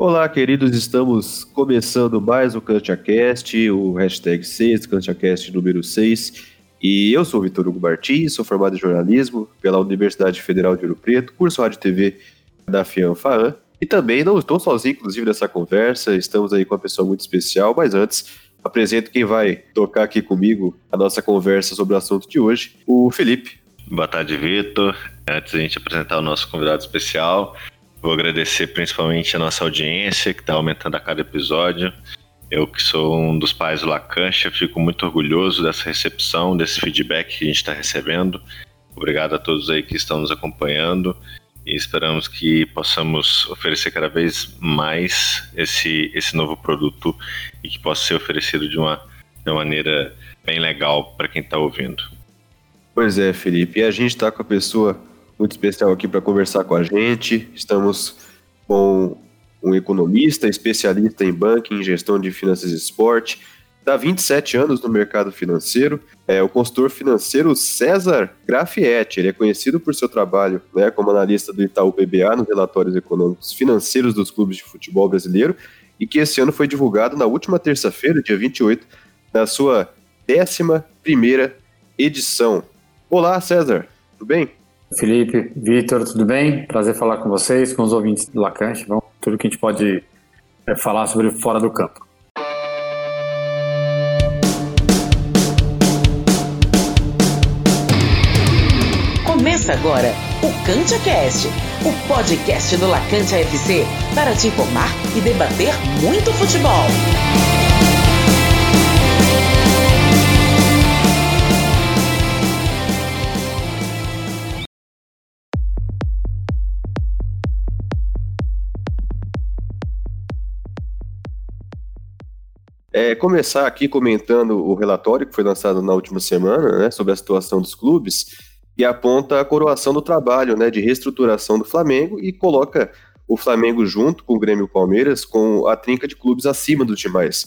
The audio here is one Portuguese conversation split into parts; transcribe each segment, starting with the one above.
Olá, queridos, estamos começando mais o CantiaCast, o hashtag 6, CantiaCast número 6. E eu sou Vitor Hugo Martins, sou formado em jornalismo pela Universidade Federal de Ouro Preto, curso Rádio TV da FIANFAAN. E também não estou sozinho, inclusive, nessa conversa, estamos aí com uma pessoa muito especial, mas antes apresento quem vai tocar aqui comigo a nossa conversa sobre o assunto de hoje, o Felipe. Boa tarde, Vitor. Antes da gente apresentar o nosso convidado especial, Vou agradecer principalmente a nossa audiência, que está aumentando a cada episódio. Eu, que sou um dos pais do Lacancha, fico muito orgulhoso dessa recepção, desse feedback que a gente está recebendo. Obrigado a todos aí que estão nos acompanhando e esperamos que possamos oferecer cada vez mais esse, esse novo produto e que possa ser oferecido de uma, de uma maneira bem legal para quem está ouvindo. Pois é, Felipe. E a gente está com a pessoa muito especial aqui para conversar com a gente. Estamos com um economista, especialista em banking, gestão de finanças e esporte. Há 27 anos no mercado financeiro. É o consultor financeiro César Grafietti. Ele é conhecido por seu trabalho né, como analista do Itaú BBA nos relatórios econômicos financeiros dos clubes de futebol brasileiro e que esse ano foi divulgado na última terça-feira, dia 28, na sua 11 primeira edição. Olá, César. Tudo bem? Felipe, Vitor, tudo bem? Prazer falar com vocês, com os ouvintes do Lacante. Vamos tudo que a gente pode é, falar sobre fora do campo. Começa agora o CantiaCast, o podcast do Lacante FC para te informar e debater muito futebol. É, começar aqui comentando o relatório que foi lançado na última semana, né, sobre a situação dos clubes, e aponta a coroação do trabalho, né, de reestruturação do Flamengo e coloca o Flamengo junto com o Grêmio Palmeiras com a trinca de clubes acima dos demais.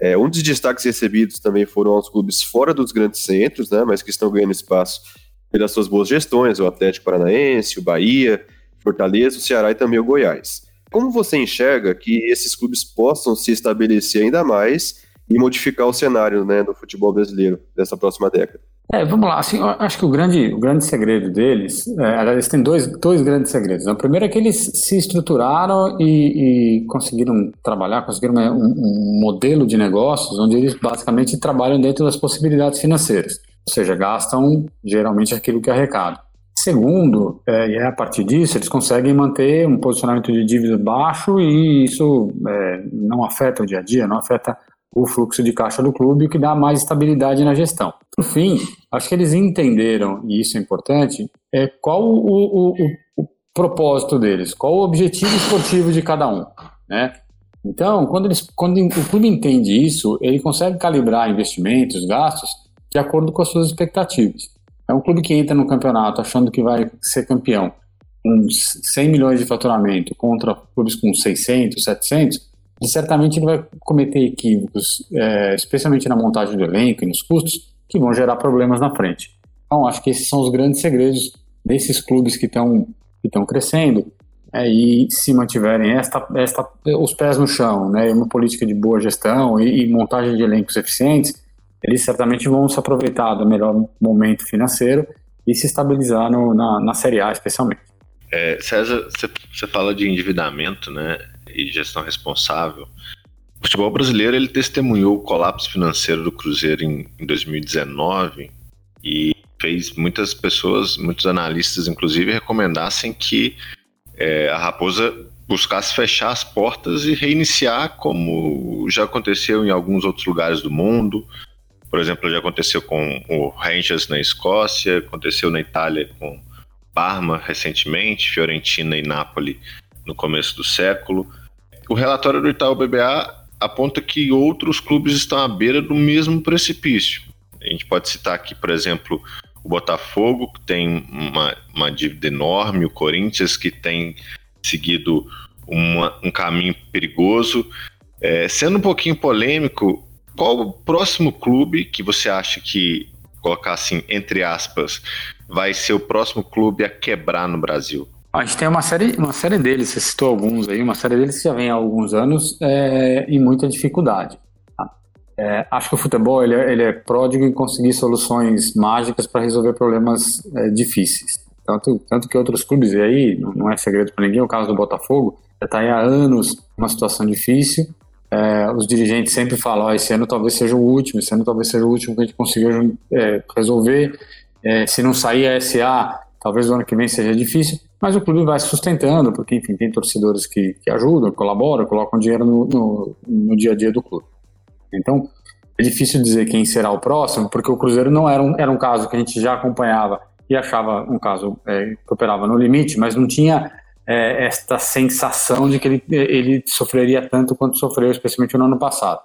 É, um dos destaques recebidos também foram aos clubes fora dos grandes centros, né, mas que estão ganhando espaço pelas suas boas gestões, o Atlético Paranaense, o Bahia, Fortaleza, o Ceará e também o Goiás. Como você enxerga que esses clubes possam se estabelecer ainda mais e modificar o cenário né, do futebol brasileiro dessa próxima década? É, vamos lá. Assim, acho que o grande, o grande segredo deles, é, eles têm dois, dois grandes segredos. Né? O primeiro é que eles se estruturaram e, e conseguiram trabalhar, conseguiram um, um, modelo de negócios onde eles basicamente trabalham dentro das possibilidades financeiras, ou seja, gastam geralmente aquilo que arrecadam. Segundo, é, e é a partir disso, eles conseguem manter um posicionamento de dívida baixo e isso é, não afeta o dia a dia, não afeta o fluxo de caixa do clube, o que dá mais estabilidade na gestão. Por fim, acho que eles entenderam, e isso é importante, é qual o, o, o, propósito deles, qual o objetivo esportivo de cada um. Né? Então, quando, eles, quando o clube entende isso, ele consegue calibrar investimentos, gastos, de acordo com as suas expectativas. É um clube que entra no campeonato achando que vai ser campeão com 100 milhões de faturamento contra clubes com 600, 700, ele certamente ele vai cometer equívocos, é, especialmente na montagem do elenco e nos custos, que vão gerar problemas na frente. Então, acho que esses são os grandes segredos desses clubes que estão que crescendo é, e se mantiverem esta, esta, os pés no chão, né, uma política de boa gestão e, e montagem de elencos eficientes, eles certamente vão se aproveitar do melhor momento financeiro e se estabilizar no, na, na Série A, especialmente. É, César, você fala de endividamento né, e gestão responsável. O futebol brasileiro ele testemunhou o colapso financeiro do Cruzeiro em, em 2019 e fez muitas pessoas, muitos analistas, inclusive, recomendassem que é, a Raposa buscasse fechar as portas e reiniciar, como já aconteceu em alguns outros lugares do mundo, por exemplo, já aconteceu com o Rangers na Escócia, aconteceu na Itália com Parma recentemente, Fiorentina e Napoli no começo do século. O relatório do Itaú BBA aponta que outros clubes estão à beira do mesmo precipício. A gente pode citar aqui, por exemplo, o Botafogo, que tem uma, uma dívida enorme, o Corinthians, que tem seguido uma, um caminho perigoso. É, sendo um pouquinho polêmico, qual o próximo clube que você acha que, colocar assim, entre aspas, vai ser o próximo clube a quebrar no Brasil? A gente tem uma série, uma série deles, você citou alguns aí, uma série deles que já vem há alguns anos é, em muita dificuldade. Tá? É, acho que o futebol ele é, ele é pródigo em conseguir soluções mágicas para resolver problemas é, difíceis. Tanto, tanto que outros clubes, e aí não é segredo para ninguém, o caso do Botafogo, já está há anos numa situação difícil. É, os dirigentes sempre falam: oh, esse ano talvez seja o último, esse ano talvez seja o último que a gente conseguiu é, resolver. É, se não sair a SA, talvez o ano que vem seja difícil, mas o clube vai se sustentando, porque enfim, tem torcedores que, que ajudam, colaboram, colocam dinheiro no, no, no dia a dia do clube. Então, é difícil dizer quem será o próximo, porque o Cruzeiro não era um, era um caso que a gente já acompanhava e achava um caso é, que operava no limite, mas não tinha é, esta sensação de que ele, ele sofreria tanto quanto sofreu, especialmente no ano passado.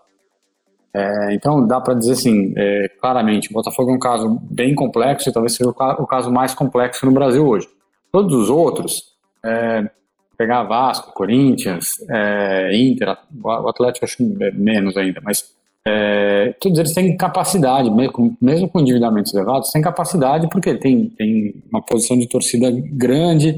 É, então dá para dizer assim, é, claramente, o Botafogo é um caso bem complexo e talvez seja o, caso mais complexo no Brasil hoje. Todos os outros, é, pegar Vasco, Corinthians, é, Inter, o Atlético acho menos ainda, mas é, todos eles têm capacidade, mesmo, mesmo com endividamentos elevados, têm capacidade porque tem, tem uma posição de torcida grande,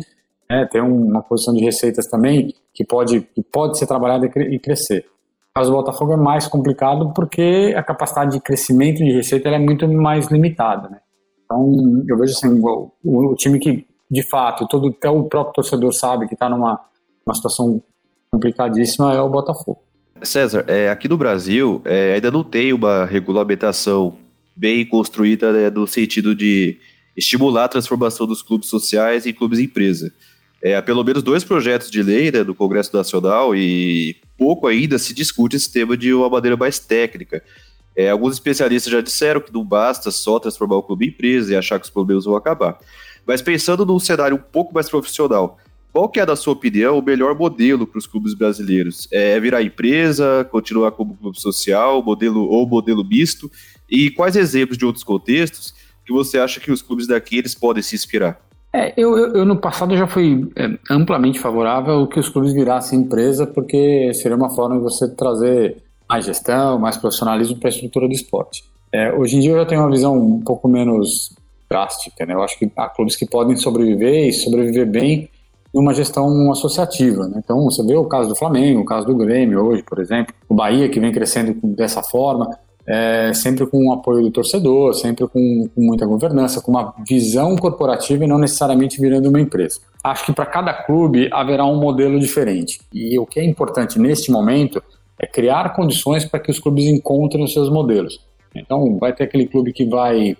né, tem uma posição de receitas também que pode, que pode ser trabalhada e crescer. O caso do Botafogo é mais complicado porque a capacidade de crescimento de receita é muito mais limitada. Né? Então, eu vejo assim, o, o, time que, de fato, todo, até o próprio torcedor sabe que está numa uma situação complicadíssima é o Botafogo. César, é, aqui no Brasil é, ainda não tem uma regulamentação bem construída né, no sentido de estimular a transformação dos clubes sociais em clubes empresa é, pelo menos dois projetos de lei né, do Congresso Nacional e pouco ainda se discute esse tema de uma maneira mais técnica. É, alguns especialistas já disseram que não basta só transformar o clube em empresa e achar que os problemas vão acabar. Mas pensando num cenário um pouco mais profissional, qual que é, na sua opinião, o melhor modelo para os clubes brasileiros? É virar empresa, continuar como clube social, modelo ou modelo misto? E quais exemplos de outros contextos que você acha que os clubes daqui eles podem se inspirar? É, eu, eu, eu, no passado já fui é, amplamente favorável que os clubes virassem empresa, porque seria uma forma de você trazer mais gestão, mais profissionalismo para a estrutura do esporte. É, hoje em dia eu já tenho uma visão um pouco menos drástica, né? Eu acho que há clubes que podem sobreviver e sobreviver bem numa gestão associativa. Né? Então, você vê o caso do Flamengo, o caso do Grêmio hoje, por exemplo, o Bahia que vem crescendo dessa forma é, sempre com o apoio do torcedor, sempre com, com, muita governança, com uma visão corporativa e não necessariamente virando uma empresa. Acho que para cada clube haverá um modelo diferente. E o que é importante neste momento é criar condições para que os clubes encontrem os seus modelos. Então, vai ter aquele clube que vai,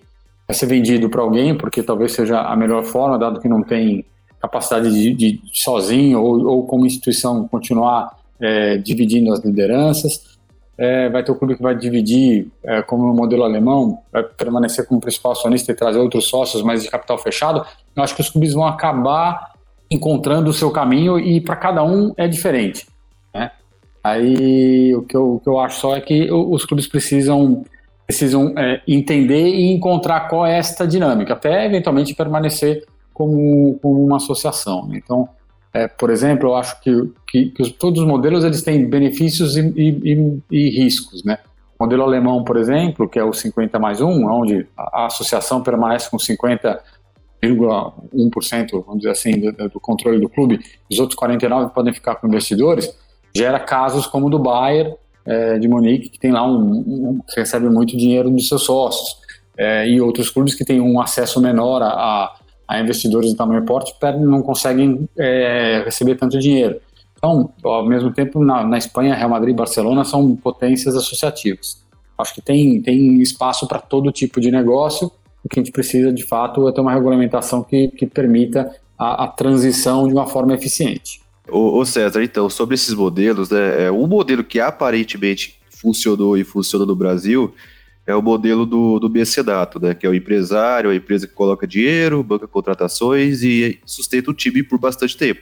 ser vendido para alguém, porque talvez seja a melhor forma, dado que não tem capacidade de, de sozinho ou, ou como instituição continuar é, dividindo as lideranças é, vai ter o clube que vai dividir, é, como no modelo alemão, vai permanecer como principal acionista e trazer outros sócios, mas de capital fechado. Eu acho que os clubes vão acabar encontrando o seu caminho e para cada um é diferente. Né? Aí o que, eu, o que eu acho só é que os clubes precisam, precisam é, entender e encontrar qual é esta dinâmica, até eventualmente permanecer como, como uma associação. Né? Então, é, por exemplo, eu acho que, que, que, todos os modelos eles têm benefícios e, e, e, riscos, né? O modelo alemão, por exemplo, que é o 50 mais 1, onde a, associação permanece com 50,1%, vamos dizer assim, do, do, controle do clube, os outros 49 podem ficar com investidores, gera casos como o do Bayern é, de Munique, que tem lá um, um, que recebe muito dinheiro dos seus sócios, é, e outros clubes que têm um acesso menor a, a a investidores de tamanho porte não conseguem é, receber tanto dinheiro. Então, ao mesmo tempo, na, na, Espanha, Real Madrid e Barcelona são potências associativas. Acho que tem, tem espaço para todo tipo de negócio. O que a gente precisa, de fato, é ter uma regulamentação que, que permita a, a transição de uma forma eficiente. Ô, César, então, sobre esses modelos, né, é, um modelo que aparentemente funcionou e funciona no Brasil é o modelo do, do BC-Dato, né, que é o empresário, a empresa que coloca dinheiro, banca contratações e sustenta o time por bastante tempo.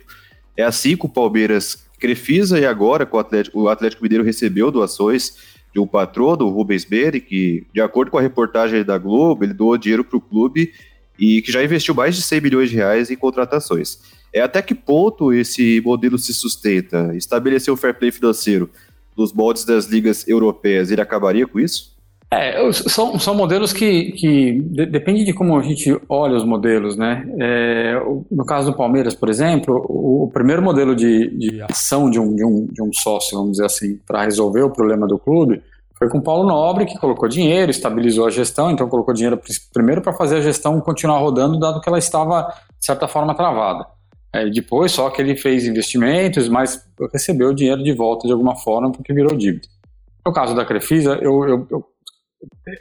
É assim que o Palmeiras Crefisa e agora o Atlético, o Atlético Mineiro recebeu doações de um patrono, o Rubens Beri, que, de acordo com a reportagem da Globo, ele doou dinheiro para o clube e que já investiu mais de 100 milhões de reais em contratações. É até que ponto esse modelo se sustenta? Estabelecer o fair play financeiro nos moldes das ligas europeias, ele acabaria com isso? É, são, são modelos que, que de, depende de como a gente olha os modelos, né? É, no caso do Palmeiras, por exemplo, o, o primeiro modelo de, de ação de um, de, um, de um sócio, vamos dizer assim, para resolver o problema do clube foi com o Paulo Nobre, que colocou dinheiro, estabilizou a gestão, então colocou dinheiro primeiro para fazer a gestão continuar rodando, dado que ela estava, de certa forma, travada. É, depois, só que ele fez investimentos, mas recebeu o dinheiro de volta de alguma forma, porque virou dívida. No caso da Crefisa, eu, eu, eu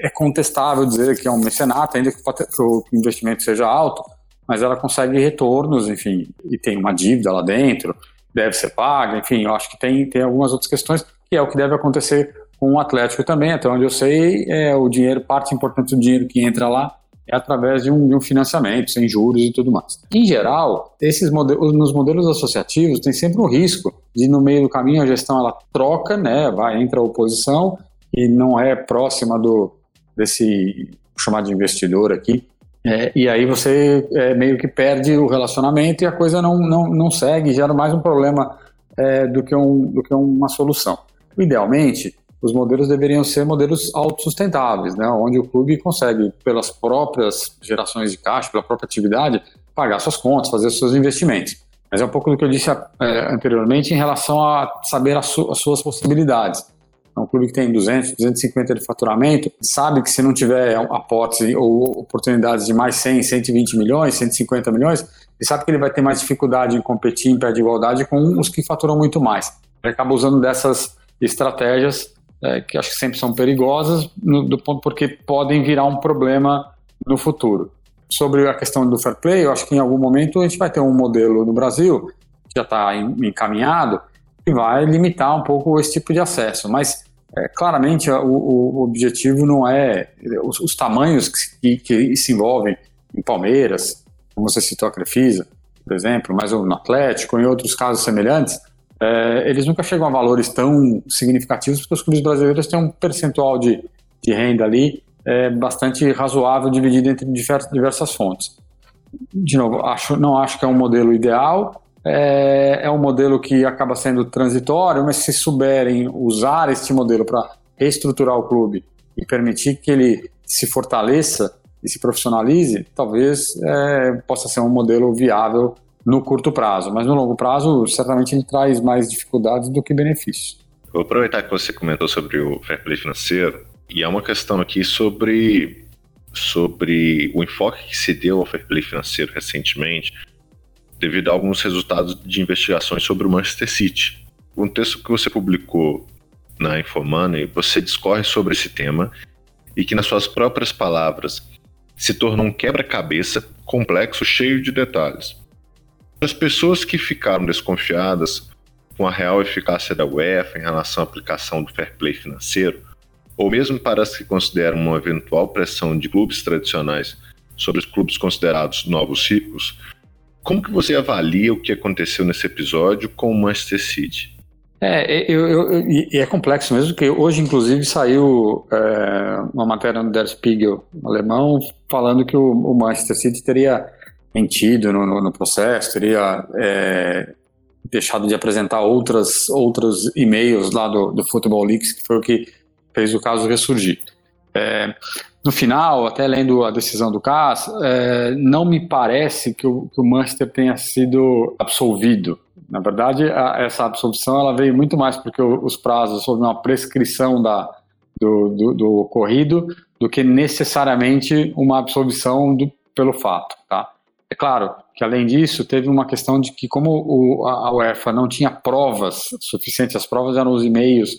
é contestável dizer que é um mecenato, ainda que, o investimento seja alto, mas ela consegue retornos, enfim, e tem uma dívida lá dentro, deve ser paga, enfim, eu acho que tem, tem algumas outras questões, que é o que deve acontecer com o Atlético também, até onde eu sei, é o dinheiro, parte importante do dinheiro que entra lá é através de um, de um financiamento, sem juros e tudo mais. Em geral, esses modelos, nos modelos associativos tem sempre um risco de no meio do caminho a gestão ela troca, né, vai entra a oposição e não é próxima do desse chamado de investidor aqui. É, e aí você é, meio que perde o relacionamento e a coisa não, não, não segue, gera mais um problema é, do, que um, do que uma solução. Idealmente, os modelos deveriam ser modelos autossustentáveis, né, onde o clube consegue, pelas próprias gerações de caixa, pela própria atividade, pagar suas contas, fazer seus investimentos. Mas é um pouco do que eu disse é, anteriormente em relação a saber as, su as suas possibilidades. É um clube que tem 200, 250 de faturamento, sabe que se não tiver aportes ou oportunidades de mais 100, 120 milhões, 150 milhões, ele sabe que ele vai ter mais dificuldade em competir em pé de igualdade com os que faturam muito mais. Ele acaba usando dessas estratégias é, que acho que sempre são perigosas, no, do ponto porque podem virar um problema no futuro. Sobre a questão do fair play, eu acho que em algum momento a gente vai ter um modelo no Brasil, que já está encaminhado, que vai limitar um pouco esse tipo de acesso. Mas é, claramente o, o, objetivo não é os, os tamanhos que, que, se envolvem em Palmeiras, como você citou a Crefisa, por exemplo, mas no Atlético, em outros casos semelhantes, é, eles nunca chegam a valores tão significativos porque os clubes brasileiros têm um percentual de, de renda ali é, bastante razoável dividido entre diversas fontes. De novo, acho, não acho que é um modelo ideal, é, é um modelo que acaba sendo transitório, mas se souberem usar este modelo para reestruturar o clube e permitir que ele se fortaleça e se profissionalize, talvez é, possa ser um modelo viável no curto prazo, mas no longo prazo, certamente ele traz mais dificuldades do que benefícios. Vou aproveitar que você comentou sobre o fair play financeiro, e há uma questão aqui sobre, sobre o enfoque que se deu ao fair play financeiro recentemente, devido a alguns resultados de investigações sobre o Manchester City. Um texto que você publicou na Infomoney, você discorre sobre esse tema e que, nas suas próprias palavras, se tornou um quebra-cabeça complexo, cheio de detalhes. As pessoas que ficaram desconfiadas com a real eficácia da UEFA em relação à aplicação do fair play financeiro, ou mesmo para as que consideram uma eventual pressão de clubes tradicionais sobre os clubes considerados novos ricos, como que você avalia o que aconteceu nesse episódio com o Manchester City? É, eu, eu, eu, e é complexo mesmo, porque hoje, inclusive, saiu é, uma matéria no Der Spiegel alemão falando que o, o Manchester City teria mentido no, no, no processo, teria é, deixado de apresentar outras, outros e-mails lá do, do Football Leaks, que foi o que fez o caso ressurgir. É, no final, até lendo a decisão do CAS, é, não me parece que o, que o, Manchester tenha sido absolvido. Na verdade, a, essa absolvição ela veio muito mais porque os prazos houve uma prescrição da, do, do, do, ocorrido do que necessariamente uma absolvição do, pelo fato. Tá? É claro que, além disso, teve uma questão de que, como o, a UEFA não tinha provas suficientes, as provas eram os e-mails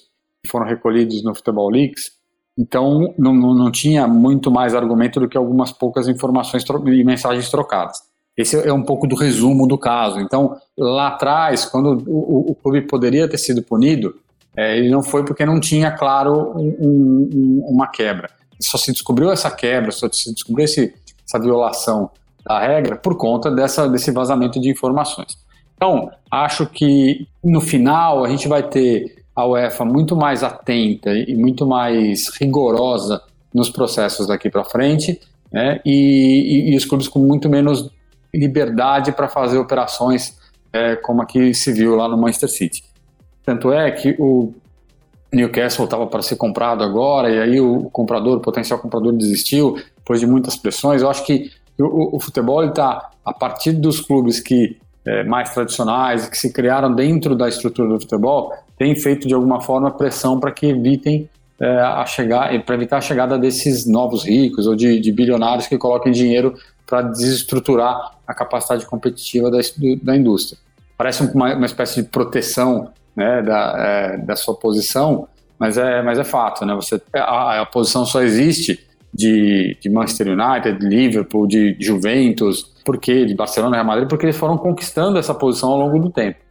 que foram recolhidos no Futebol Leaks, então, não, não tinha muito mais argumento do que algumas poucas informações e mensagens trocadas. Esse é um pouco do resumo do caso. Então, lá atrás, quando o, o clube poderia ter sido punido, é, ele não foi porque não tinha, claro, um, um, uma quebra. Só se descobriu essa quebra, só se descobriu esse, essa violação da regra por conta dessa, desse vazamento de informações. Então, acho que no final a gente vai ter a UEFA muito mais atenta e muito mais rigorosa nos processos daqui para frente, né? E, e, e, os clubes com muito menos liberdade para fazer operações é, como aqui se viu lá no Manchester City. Tanto é que o Newcastle estava para ser comprado agora, e aí o comprador, o potencial comprador desistiu, depois de muitas pressões. Eu acho que o, o futebol está, a partir dos clubes que é, mais tradicionais, que se criaram dentro da estrutura do futebol, tem feito de alguma forma pressão para que evitem é, a chegar, para evitar a chegada desses novos ricos ou de, de bilionários que coloquem dinheiro para desestruturar a capacidade competitiva da, da indústria. Parece uma, uma espécie de proteção né, da, é, da sua posição, mas é, mas é fato, né? Você, a, a posição só existe de, de Manchester United, de Liverpool, de, Juventus, porque de Barcelona Real Madrid, porque eles foram conquistando essa posição ao longo do tempo.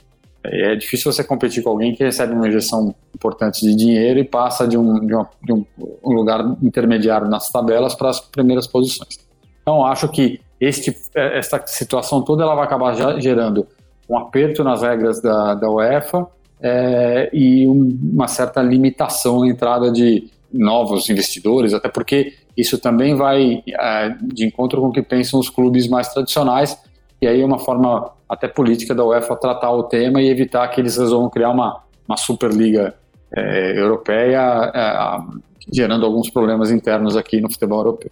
É difícil você competir com alguém que recebe uma injeção importante de dinheiro e passa de um, de, uma, de um, lugar intermediário nas tabelas para as primeiras posições. Então, acho que este, esta situação toda ela vai acabar gerando um aperto nas regras da, da UEFA é, e um, uma certa limitação na entrada de novos investidores, até porque isso também vai é, de encontro com o que pensam os clubes mais tradicionais, e aí é uma forma até política da UEFA tratar o tema e evitar que eles resolvam criar uma, uma Superliga é, Europeia, é, gerando alguns problemas internos aqui no futebol europeu.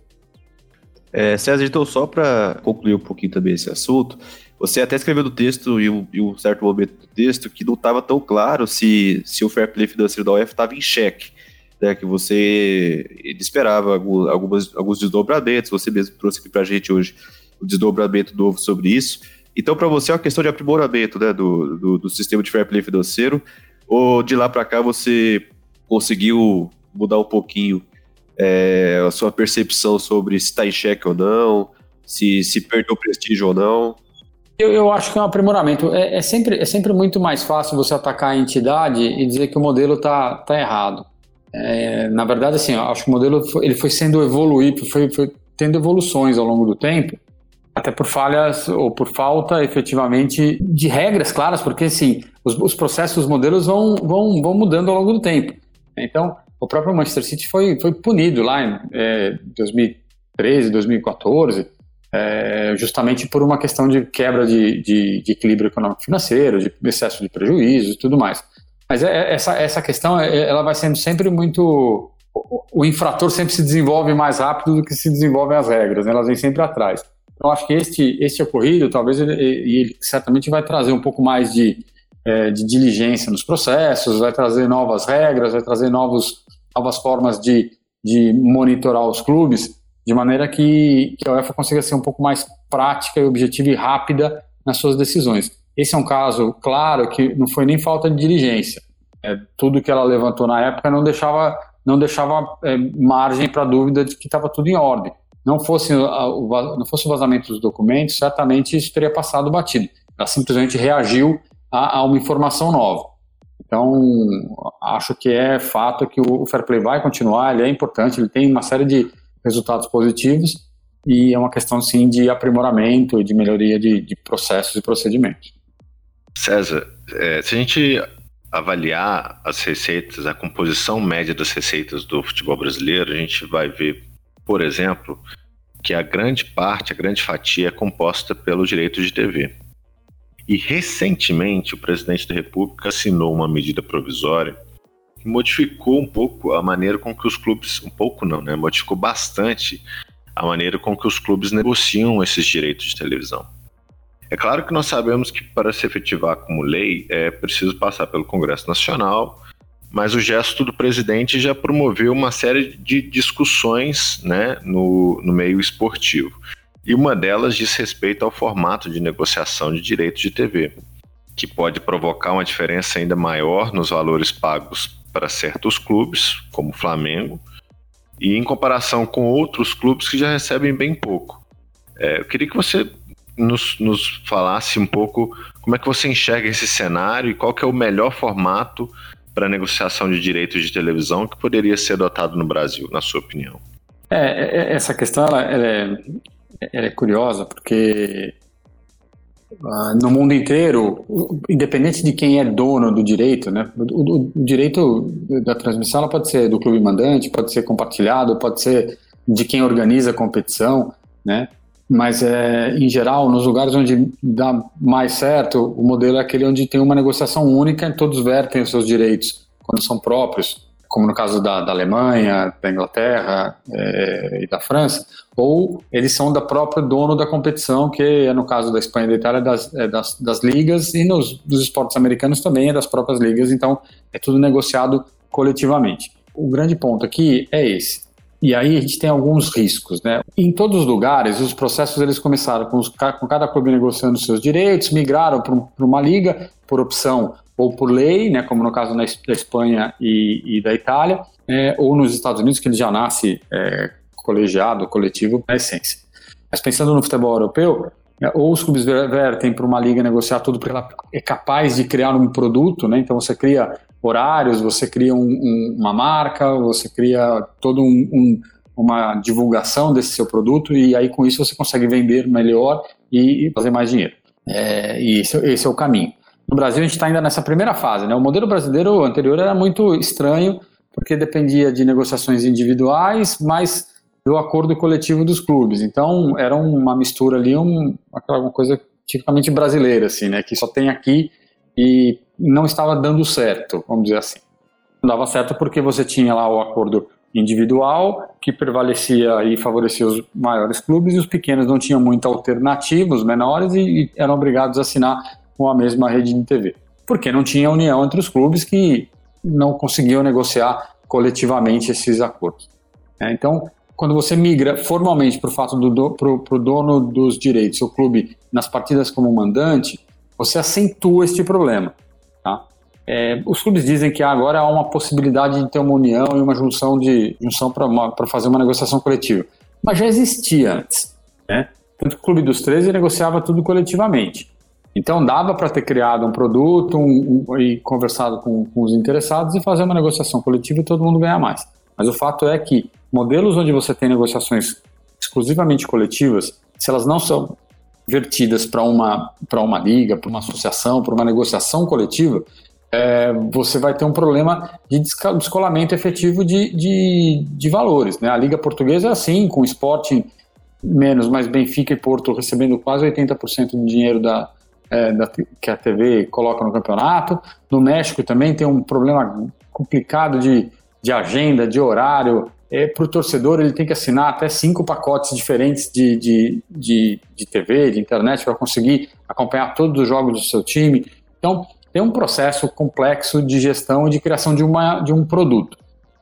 É, César, então só para concluir um pouquinho também esse assunto, você até escreveu no texto, e um, e um certo momento do texto, que não estava tão claro se, se o fair play financeiro da UEFA estava em xeque né, que você esperava algumas, alguns desdobramentos, você mesmo trouxe aqui para a gente hoje o desdobramento novo sobre isso. Então, para você é uma questão de aprimoramento né, do, do, do, sistema de fair play financeiro, ou de lá para cá você conseguiu mudar um pouquinho é, a sua percepção sobre se está em xeque ou não, se, se perdeu prestígio ou não? Eu, eu, acho que é um aprimoramento. É, é, sempre, é sempre muito mais fácil você atacar a entidade e dizer que o modelo está tá errado. É, na verdade, assim, acho que o modelo foi, ele foi sendo evoluído, foi, foi tendo evoluções ao longo do tempo, até por falhas ou por falta, efetivamente, de regras claras, porque assim, os, os processos, os modelos vão, vão, vão mudando ao longo do tempo. Então, o próprio Manchester City foi, foi punido lá em é, 2013, 2014, é, justamente por uma questão de quebra de, de, de equilíbrio econômico-financeiro, de excesso de prejuízos e tudo mais. Mas é, é, essa, essa questão é, ela vai sendo sempre muito. O, infrator sempre se desenvolve mais rápido do que se desenvolvem as regras, né? elas vêm sempre atrás. Então, acho que este, este ocorrido, talvez ele, ele certamente vai trazer um pouco mais de, é, de diligência nos processos, vai trazer novas regras, vai trazer novos, novas formas de, de monitorar os clubes, de maneira que, que a UEFA consiga ser um pouco mais prática e objetiva e rápida nas suas decisões. Esse é um caso claro que não foi nem falta de diligência. É, tudo que ela levantou na época não deixava, não deixava é, margem para dúvida de que estava tudo em ordem. Não fosse, o, não fosse o vazamento dos documentos, certamente isso teria passado batido. Ela simplesmente reagiu a, a uma informação nova. Então, acho que é fato que o Fair Play vai continuar, ele é importante, ele tem uma série de resultados positivos e é uma questão, sim, de aprimoramento e de melhoria de, de processos e procedimentos. César, é, se a gente avaliar as receitas, a composição média das receitas do futebol brasileiro, a gente vai ver, por exemplo, que a grande parte, a grande fatia é composta pelo direito de TV. E recentemente o presidente da República assinou uma medida provisória que modificou um pouco a maneira com que os clubes, um pouco não, né, modificou bastante a maneira com que os clubes negociam esses direitos de televisão. É claro que nós sabemos que para se efetivar como lei é preciso passar pelo Congresso Nacional, mas o gesto do presidente já promoveu uma série de discussões né, no, no meio esportivo. E uma delas diz respeito ao formato de negociação de direitos de TV, que pode provocar uma diferença ainda maior nos valores pagos para certos clubes, como o Flamengo, e em comparação com outros clubes que já recebem bem pouco. É, eu queria que você nos, nos falasse um pouco como é que você enxerga esse cenário e qual que é o melhor formato para negociação de direitos de televisão que poderia ser adotado no Brasil, na sua opinião. É, é essa questão ela, ela, é, ela é, curiosa porque uh, no mundo inteiro, independente de quem é dono do direito, né, o, o, o direito da transmissão pode ser do clube mandante, pode ser compartilhado, pode ser de quem organiza a competição, né? Mas é, em geral, nos lugares onde dá mais certo, o modelo é aquele onde tem uma negociação única e todos vertem os seus direitos quando são próprios, como no caso da, da Alemanha, da Inglaterra é, e da França, ou eles são da própria dono da competição, que é no caso da Espanha e da Itália, das, é, das, das, ligas, e nos dos esportes americanos também é das próprias ligas, então é tudo negociado coletivamente. O grande ponto aqui é esse. E aí a gente tem alguns riscos, né? Em todos os lugares, os processos eles começaram com, os, com cada clube negociando seus direitos, migraram para uma liga por opção ou por lei, né, como no caso da Espanha e, e da Itália, é, ou nos Estados Unidos, que ele já nasce é, colegiado, coletivo, na essência. Mas pensando no futebol europeu, ou os clubes vertem para uma liga negociar tudo porque ela é capaz de criar um produto, né? então você cria horários, você cria um, um, uma marca, você cria todo um, uma divulgação desse seu produto e aí com isso você consegue vender melhor e, fazer mais dinheiro. É, e esse, esse é o caminho. No Brasil, a gente está ainda nessa primeira fase. Né? O modelo brasileiro anterior era muito estranho, porque dependia de negociações individuais, mas do acordo coletivo dos clubes. Então, era uma mistura ali, um, uma coisa tipicamente brasileira, assim, né? que só tem aqui e não estava dando certo, vamos dizer assim. Não dava certo porque você tinha lá o acordo individual, que prevalecia e favorecia os maiores clubes, e os pequenos não tinham muita alternativa, os menores, e, eram obrigados a assinar com a mesma rede de TV. Porque não tinha união entre os clubes que não conseguiam negociar coletivamente esses acordos. É, então, quando você migra formalmente para o fato do, do pro, dono dos direitos, o clube nas partidas como mandante, você acentua este problema. Tá? É, os clubes dizem que agora há uma possibilidade de ter uma união e uma junção de junção para fazer uma negociação coletiva, mas já existia antes. Né? Tanto que o clube dos 13 negociava tudo coletivamente. Então dava para ter criado um produto um, um, e conversado com, com, os interessados e fazer uma negociação coletiva e todo mundo ganhar mais. Mas o fato é que modelos onde você tem negociações exclusivamente coletivas, se elas não são vertidas para uma, uma liga, para uma associação, para uma negociação coletiva, é, você vai ter um problema de descolamento efetivo de, de, de valores. Né? A Liga Portuguesa é assim, com o Sporting menos, mas Benfica e Porto recebendo quase 80% do dinheiro da, é, da, que a TV coloca no campeonato. No México também tem um problema complicado de, de agenda, de horário. É, Para o torcedor, ele tem que assinar até cinco pacotes diferentes de, de, de, de TV, de internet, para conseguir acompanhar todos os jogos do seu time. Então, tem um processo complexo de gestão e de criação de, uma, de um produto.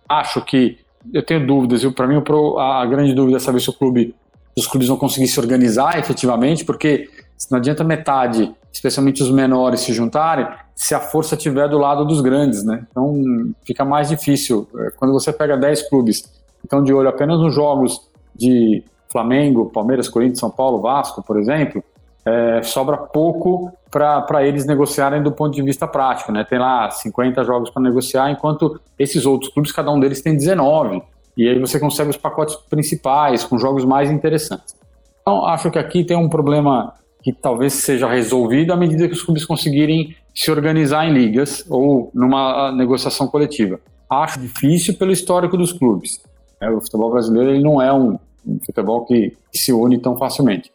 Acho que eu tenho dúvidas, e para mim a grande dúvida é saber se o clube, os clubes vão conseguir se organizar efetivamente, porque não adianta metade, especialmente os menores, se juntarem, se a força estiver do lado dos grandes, né? Então fica mais difícil. É, quando você pega 10 clubes que estão de olho apenas nos jogos de Flamengo, Palmeiras, Corinthians, São Paulo, Vasco, por exemplo, é, sobra pouco para eles negociarem do ponto de vista prático, né? Tem lá 50 jogos para negociar, enquanto esses outros clubes, cada um deles tem 19. E aí você consegue os pacotes principais, com jogos mais interessantes. Então, acho que aqui tem um problema que talvez seja resolvido à medida que os clubes conseguirem se organizar em ligas ou numa negociação coletiva. Acho difícil pelo histórico dos clubes. É, o futebol brasileiro ele não é um, futebol que, que se une tão facilmente.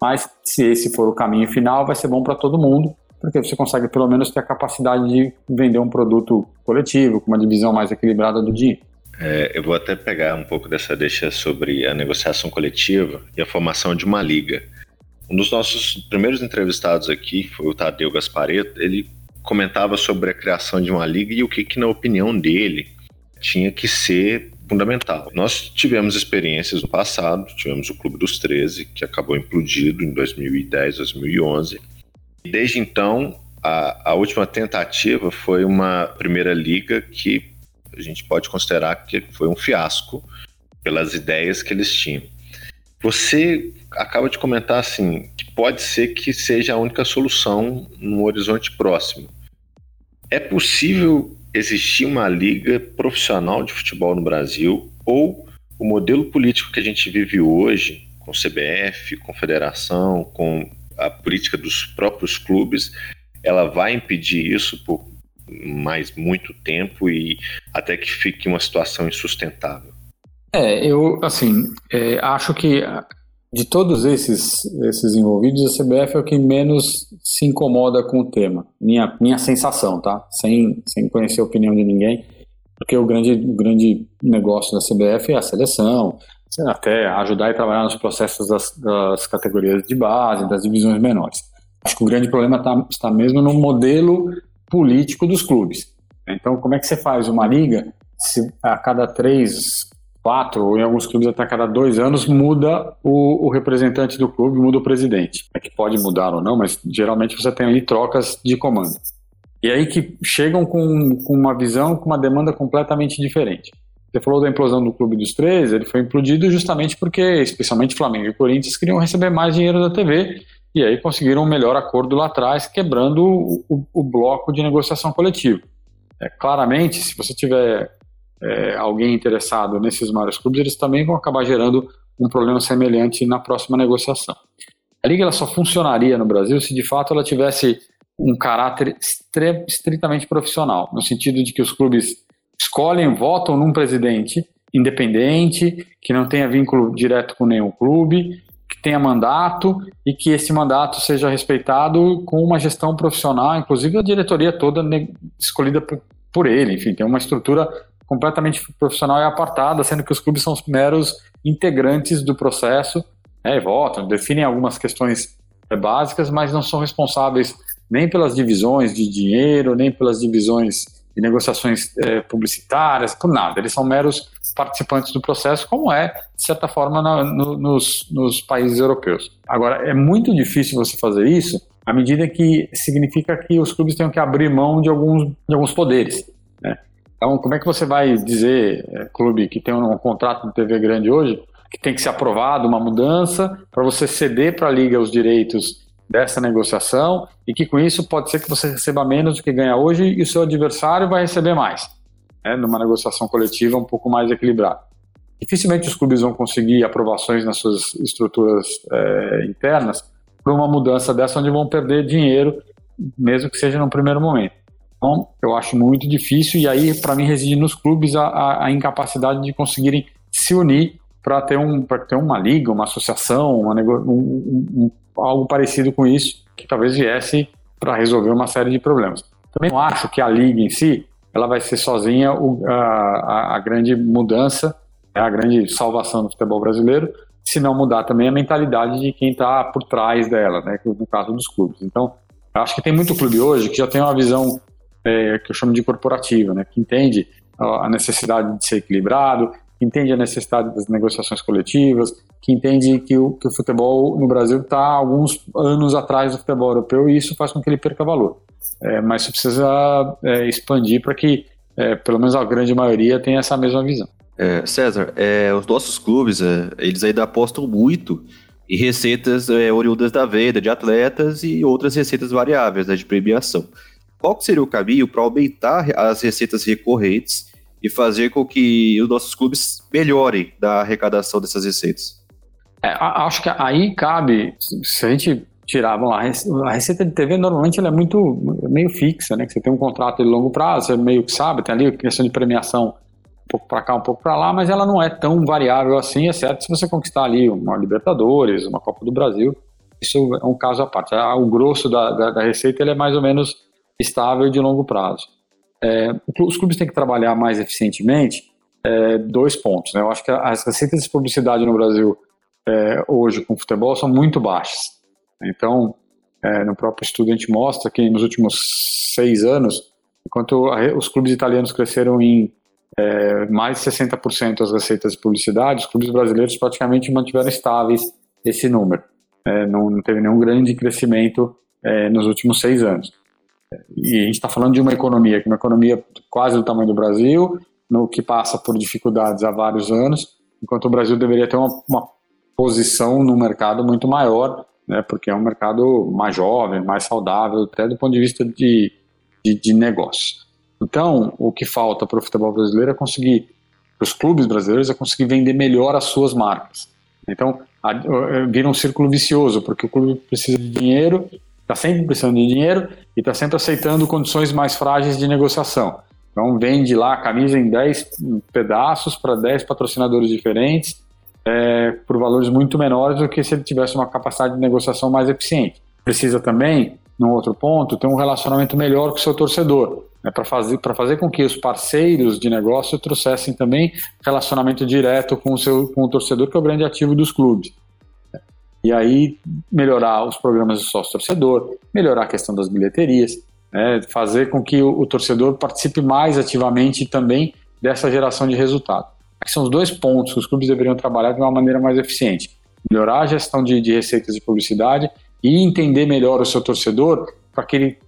Mas se esse for o caminho final, vai ser bom para todo mundo, porque você consegue pelo menos ter a capacidade de vender um produto coletivo, com uma divisão mais equilibrada do dinheiro. É, eu vou até pegar um pouco dessa deixa sobre a negociação coletiva e a formação de uma liga. Um dos nossos primeiros entrevistados aqui foi o Tadeu Gaspareto. Ele comentava sobre a criação de uma liga e o que, que na opinião dele, tinha que ser fundamental. Nós tivemos experiências no passado, tivemos o Clube dos 13, que acabou implodido em 2010, 2011. E desde então, a, a última tentativa foi uma primeira liga que a gente pode considerar que foi um fiasco pelas ideias que eles tinham. Você acaba de comentar assim que pode ser que seja a única solução no horizonte próximo. É possível existir uma liga profissional de futebol no Brasil ou o modelo político que a gente vive hoje, com CBF, com federação, com a política dos próprios clubes, ela vai impedir isso por mais muito tempo e até que fique uma situação insustentável. É, eu, assim, é, acho que de todos esses, esses envolvidos, a CBF é o que menos se incomoda com o tema. Minha, minha sensação, tá? Sem, sem conhecer a opinião de ninguém, porque o grande, o grande negócio da CBF é a seleção, até ajudar e trabalhar nos processos das, das categorias de base, das divisões menores. Acho que o grande problema tá, está mesmo no modelo político dos clubes. Então, como é que você faz uma liga se a cada três, quatro, ou em alguns clubes até a cada dois anos, muda o, o, representante do clube, muda o presidente. É que pode mudar ou não, mas geralmente você tem ali trocas de comando. E aí que chegam com, com uma visão, com uma demanda completamente diferente. Você falou da implosão do Clube dos Três, ele foi implodido justamente porque, especialmente Flamengo e Corinthians, queriam receber mais dinheiro da TV e aí conseguiram um melhor acordo lá atrás, quebrando o, o, o bloco de negociação coletiva. É, claramente, se você tiver é, alguém interessado nesses maiores clubes, eles também vão acabar gerando um problema semelhante na próxima negociação. A liga ela só funcionaria no Brasil se de fato ela tivesse um caráter estritamente profissional, no sentido de que os clubes escolhem, votam num presidente independente, que não tenha vínculo direto com nenhum clube, que tenha mandato e que esse mandato seja respeitado com uma gestão profissional, inclusive a diretoria toda escolhida por ele. Enfim, tem uma estrutura completamente profissional e apartada, sendo que os clubes são os meros integrantes do processo, né, votam, definem algumas questões é, básicas, mas não são responsáveis nem pelas divisões de dinheiro, nem pelas divisões de negociações é, publicitárias, por nada. Eles são meros participantes do processo, como é, de certa forma, na, no, nos, nos países europeus. Agora, é muito difícil você fazer isso à medida que significa que os clubes têm que abrir mão de alguns, de alguns poderes. Né? Então, como é que você vai dizer, é, clube que tem um, um contrato de TV grande hoje, que tem que ser aprovado uma mudança para você ceder para a liga os direitos dessa negociação e que com isso pode ser que você receba menos do que ganha hoje e o seu adversário vai receber mais, né, numa negociação coletiva um pouco mais equilibrada. Dificilmente os clubes vão conseguir aprovações nas suas estruturas é, internas para uma mudança dessa onde vão perder dinheiro, mesmo que seja no primeiro momento. Então, eu acho muito difícil, e aí, para mim, reside nos clubes a, a, a incapacidade de conseguirem se unir para ter, um, ter uma liga, uma associação, uma um, um, algo parecido com isso, que talvez viesse para resolver uma série de problemas. Também não acho que a liga em si ela vai ser sozinha o, a, a, grande mudança, né, a grande salvação do futebol brasileiro, se não mudar também a mentalidade de quem está por trás dela, né, no caso dos clubes. Então, acho que tem muito clube hoje que já tem uma visão é, que eu chamo de corporativa, né, que entende a necessidade de ser equilibrado, que entende a necessidade das negociações coletivas, que entende que o, que o futebol no Brasil está alguns anos atrás do futebol europeu e isso faz com que ele perca valor. É, mas isso precisa é, expandir para que, é, pelo menos a grande maioria, tenha essa mesma visão. É, César, é, os nossos clubes, é, eles ainda apostam muito em receitas oriundas da venda de atletas e outras receitas variáveis né, de premiação qual seria o caminho para aumentar as receitas recorrentes e fazer com que os nossos clubes melhorem da arrecadação dessas receitas? É, acho que aí cabe, se a gente tirar, vamos lá, a receita de TV normalmente ela é muito meio fixa, né? Que você tem um contrato de longo prazo, você meio que sabe, tem ali a questão de premiação um pouco para cá, um pouco para lá, mas ela não é tão variável assim, exceto se você conquistar ali uma Libertadores, uma Copa do Brasil. Isso é um caso à parte. O grosso da, da, da receita é mais ou menos estável de longo prazo. É, os clubes têm que trabalhar mais eficientemente é, dois pontos. Né? Eu acho que as receitas de publicidade no Brasil é, hoje com futebol são muito baixas. Então, é, no próprio estudo a gente mostra que nos últimos seis anos, enquanto a, os clubes italianos cresceram em é, mais de 60% as receitas de publicidade, os clubes brasileiros praticamente mantiveram estáveis esse número. É, não, não, teve nenhum grande crescimento nos últimos seis anos. E a gente está falando de uma economia, que é uma economia quase do tamanho do Brasil, no que passa por dificuldades há vários anos, enquanto o Brasil deveria ter uma, uma posição no mercado muito maior, né, porque é um mercado mais jovem, mais saudável, até do ponto de vista de, de, de negócio. Então, o que falta para o futebol brasileiro é conseguir, para os clubes brasileiros, é conseguir vender melhor as suas marcas. Então, vira um círculo vicioso, porque o clube precisa de dinheiro está sempre precisando de dinheiro e está sempre aceitando condições mais frágeis de negociação. Então vende lá a camisa em 10 pedaços para 10 patrocinadores diferentes é, por valores muito menores do que se ele tivesse uma capacidade de negociação mais eficiente. Precisa também, num outro ponto, ter um relacionamento melhor com o seu torcedor, né, para fazer, fazer com que os parceiros de negócio trouxessem também relacionamento direto com o, seu, com o torcedor, que é o grande ativo dos clubes. E aí melhorar os programas de sócio-torcedor, melhorar a questão das bilheterias, né, fazer com que o, o torcedor participe mais ativamente também dessa geração de resultado. Aqui são os dois pontos que os clubes deveriam trabalhar de uma maneira mais eficiente. Melhorar a gestão de, de receitas de publicidade e entender melhor o seu torcedor para que ele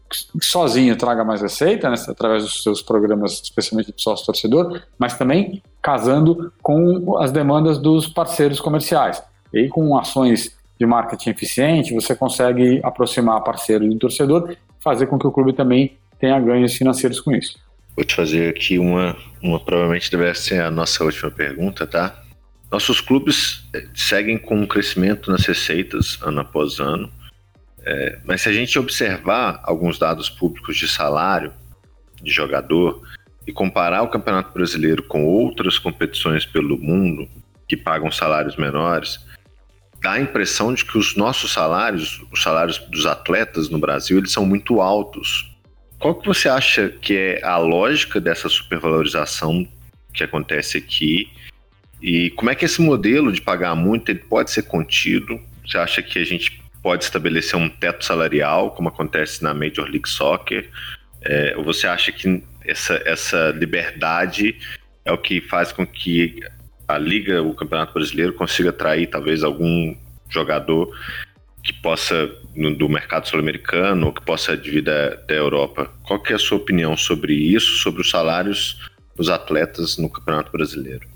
sozinho traga mais receita, né, através dos seus programas, especialmente de sócio-torcedor, mas também casando com as demandas dos parceiros comerciais. E aí, com ações de marketing eficiente, você consegue aproximar parceiro do torcedor, fazer com que o clube também tenha ganhos financeiros com isso. Vou te fazer aqui uma, uma provavelmente deve ser a nossa última pergunta, tá? Nossos clubes eh, seguem com um crescimento nas receitas ano após ano, é, mas se a gente observar alguns dados públicos de salário de jogador e comparar o Campeonato Brasileiro com outras competições pelo mundo que pagam salários menores, dá a impressão de que os nossos salários, os salários dos atletas no Brasil, eles são muito altos qual que você acha que é a lógica dessa supervalorização que acontece aqui? E como é que esse modelo de pagar muito ele pode ser contido? Você acha que a gente pode estabelecer um teto salarial, como acontece na Major League Soccer? É, ou você acha que essa, essa liberdade é o que faz com que a Liga, o Campeonato Brasileiro, consiga atrair talvez algum jogador que possa do mercado sul-americano que possa vir da, da Europa. Qual que é a sua opinião sobre isso, sobre os salários dos atletas no Campeonato Brasileiro?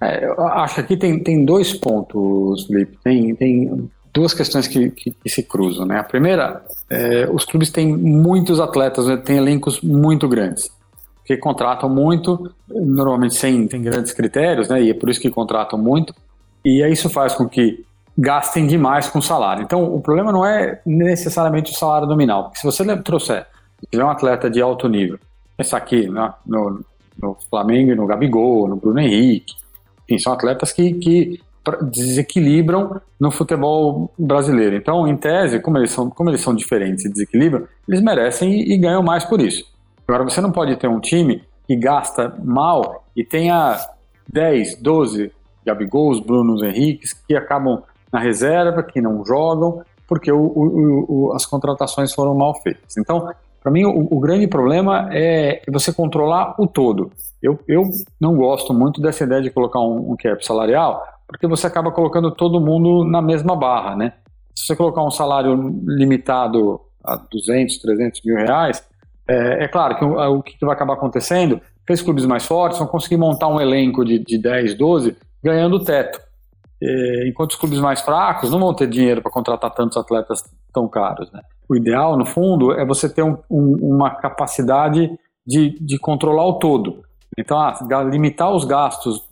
É, eu acho que aqui tem, tem dois pontos, Felipe. Tem, tem duas questões que, que, que se cruzam. Né? A primeira, é, os clubes têm muitos atletas, né? têm elencos muito grandes, que contratam muito, normalmente sem, grandes critérios, né? e é por isso que contratam muito. E isso faz com que gastem demais com salário. Então, o problema não é necessariamente o salário nominal. Porque se você trouxer, tiver um atleta de alto nível, pensar aqui né, no, no Flamengo no Gabigol, no Bruno Henrique, enfim, são atletas que, que desequilibram no futebol brasileiro. Então, em tese, como eles são, como eles são diferentes e desequilibram, eles merecem e, e ganham mais por isso. Agora, você não pode ter um time que gasta mal e tenha 10, 12 Gabigols, Brunos Henriques, que acabam na reserva, que não jogam, porque o, o, o, as contratações foram mal feitas. Então, para mim, o, grande problema é você controlar o todo. Eu, eu não gosto muito dessa ideia de colocar um, um cap salarial, porque você acaba colocando todo mundo na mesma barra, né? Se você colocar um salário limitado a 200, 300 mil reais, é, é claro que o, o, que vai acabar acontecendo, aqueles clubes mais fortes vão conseguir montar um elenco de, de 10, 12, ganhando o teto. É, enquanto os clubes mais fracos não vão ter dinheiro para contratar tantos atletas tão caros. Né? O ideal, no fundo, é você ter um, um, uma capacidade de, de controlar o todo. Então, ah, limitar os gastos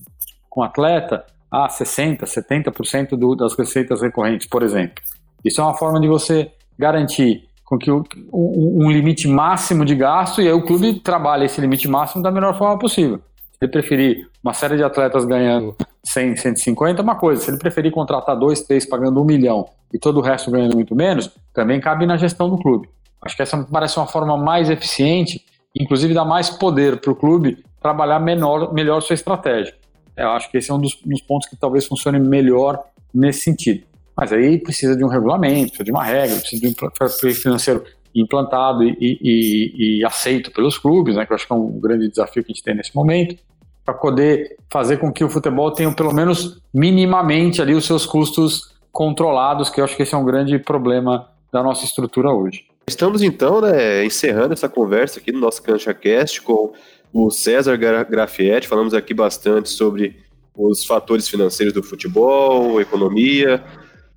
com atleta a 60%, 70% do, das receitas recorrentes, por exemplo. Isso é uma forma de você garantir com que o, um, um limite máximo de gasto e aí o clube trabalha esse limite máximo da melhor forma possível. Se ele preferir uma série de atletas ganhando 100, 150 é uma coisa. Se ele preferir contratar dois, três pagando um milhão e todo o resto ganhando muito menos, também cabe na gestão do clube. Acho que essa parece uma forma mais eficiente, inclusive dá mais poder para o clube trabalhar menor, melhor sua estratégia. É, eu acho que esse é um dos, dos pontos que talvez funcione melhor nesse sentido. Mas aí precisa de um regulamento, precisa de uma regra, precisa de um fair financeiro implantado e, e, e, aceito pelos clubes, né, que eu acho que é um grande desafio que a gente tem nesse momento para poder fazer com que o futebol tenha pelo menos minimamente ali os seus custos controlados, que eu acho que esse é um grande problema da nossa estrutura hoje. Estamos então né, encerrando essa conversa aqui no nosso CanchaCast com o César Grafietti. Falamos aqui bastante sobre os fatores financeiros do futebol, economia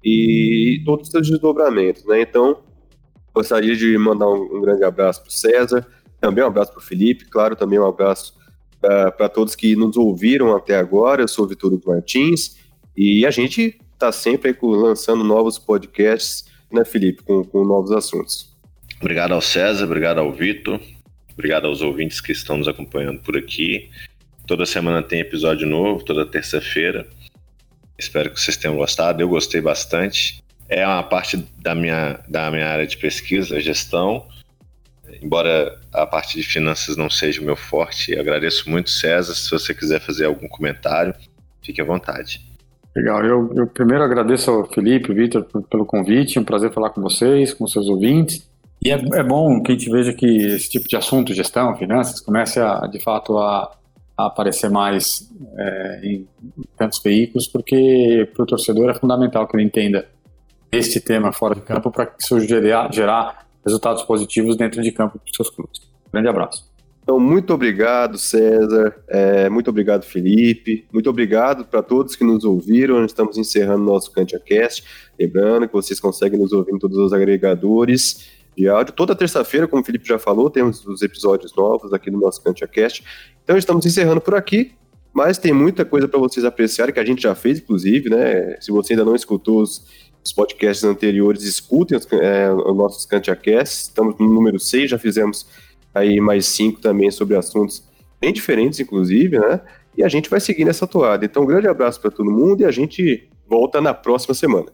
e todos os seus desdobramentos. Né? Então, gostaria de mandar um, um grande abraço para o César, também um abraço para o Felipe, claro, também um abraço para todos que nos ouviram até agora. Eu sou o Vitor Martins e a gente está sempre lançando novos podcasts, né, Felipe, com, com novos assuntos. Obrigado ao César, obrigado ao Vitor, obrigado aos ouvintes que estão nos acompanhando por aqui. Toda semana tem episódio novo, toda terça-feira. Espero que vocês tenham gostado. Eu gostei bastante. É uma parte da minha, da minha área de pesquisa, gestão. Embora a parte de finanças não seja o meu forte, agradeço muito, César. Se você quiser fazer algum comentário, fique à vontade. Legal, eu, eu primeiro agradeço ao Felipe, Vitor, pelo convite, é um prazer falar com vocês, com seus ouvintes. E é, é, bom que a gente veja que esse tipo de assunto, gestão, finanças, comece a, de fato a, a aparecer mais é, em, tantos veículos, porque para o torcedor é fundamental que ele entenda este tema fora de campo para que isso gerar, gerar resultados positivos dentro de campo para os seus clubes. Grande abraço. Então, muito obrigado, César. É, muito obrigado, Felipe. Muito obrigado para todos que nos ouviram. Estamos encerrando nosso CantiaCast. Lembrando que vocês conseguem nos ouvir em todos os agregadores de áudio. Toda terça-feira, como o Felipe já falou, temos os episódios novos aqui no nosso CantiaCast. Então, estamos encerrando por aqui. Mas tem muita coisa para vocês apreciarem, que a gente já fez, inclusive, né? Se você ainda não escutou os, os podcasts anteriores, escutem os, é, os nossos CantiaCasts. Estamos no número 6, já fizemos aí mais cinco também sobre assuntos bem diferentes, inclusive, né? E a gente vai seguir nessa toada. Então, um grande abraço para todo mundo e a gente volta na próxima semana.